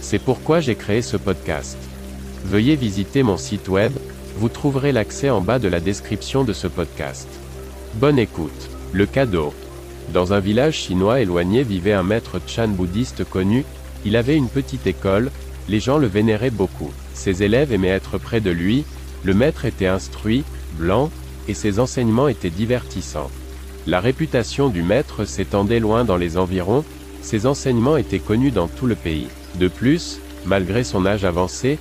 C'est pourquoi j'ai créé ce podcast. Veuillez visiter mon site web, vous trouverez l'accès en bas de la description de ce podcast. Bonne écoute. Le cadeau. Dans un village chinois éloigné vivait un maître Chan bouddhiste connu, il avait une petite école, les gens le vénéraient beaucoup. Ses élèves aimaient être près de lui, le maître était instruit, blanc, et ses enseignements étaient divertissants. La réputation du maître s'étendait loin dans les environs, ses enseignements étaient connus dans tout le pays. De plus, malgré son âge avancé,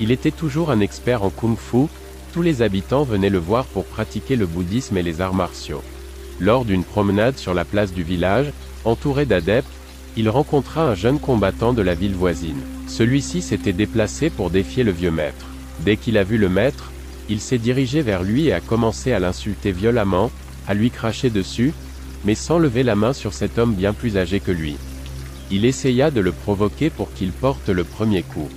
il était toujours un expert en kung-fu, tous les habitants venaient le voir pour pratiquer le bouddhisme et les arts martiaux. Lors d'une promenade sur la place du village, entouré d'adeptes, il rencontra un jeune combattant de la ville voisine. Celui-ci s'était déplacé pour défier le vieux maître. Dès qu'il a vu le maître, il s'est dirigé vers lui et a commencé à l'insulter violemment, à lui cracher dessus, mais sans lever la main sur cet homme bien plus âgé que lui. Il essaya de le provoquer pour qu'il porte le premier coup.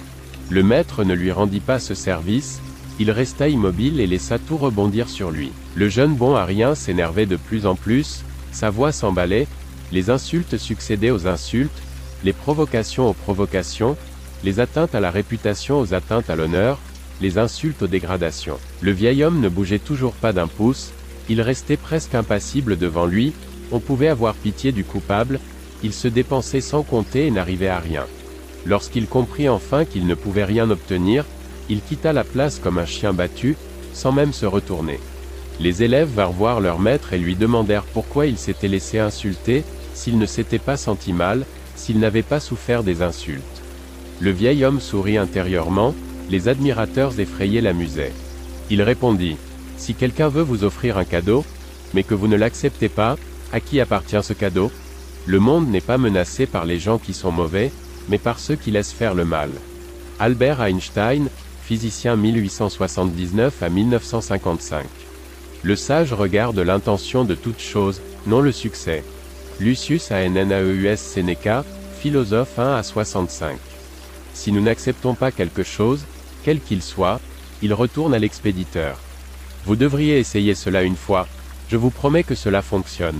Le maître ne lui rendit pas ce service, il resta immobile et laissa tout rebondir sur lui. Le jeune bon à rien s'énervait de plus en plus, sa voix s'emballait, les insultes succédaient aux insultes, les provocations aux provocations, les atteintes à la réputation aux atteintes à l'honneur, les insultes aux dégradations. Le vieil homme ne bougeait toujours pas d'un pouce, il restait presque impassible devant lui, on pouvait avoir pitié du coupable, il se dépensait sans compter et n'arrivait à rien. Lorsqu'il comprit enfin qu'il ne pouvait rien obtenir, il quitta la place comme un chien battu, sans même se retourner. Les élèves vinrent voir leur maître et lui demandèrent pourquoi il s'était laissé insulter, s'il ne s'était pas senti mal, s'il n'avait pas souffert des insultes. Le vieil homme sourit intérieurement, les admirateurs effrayés l'amusaient. Il répondit, si quelqu'un veut vous offrir un cadeau, mais que vous ne l'acceptez pas, à qui appartient ce cadeau? Le monde n'est pas menacé par les gens qui sont mauvais, mais par ceux qui laissent faire le mal. Albert Einstein, physicien 1879 à 1955. Le sage regarde l'intention de toute chose, non le succès. Lucius Annaeus Seneca, philosophe 1 à 65. Si nous n'acceptons pas quelque chose, quel qu'il soit, il retourne à l'expéditeur. Vous devriez essayer cela une fois, je vous promets que cela fonctionne.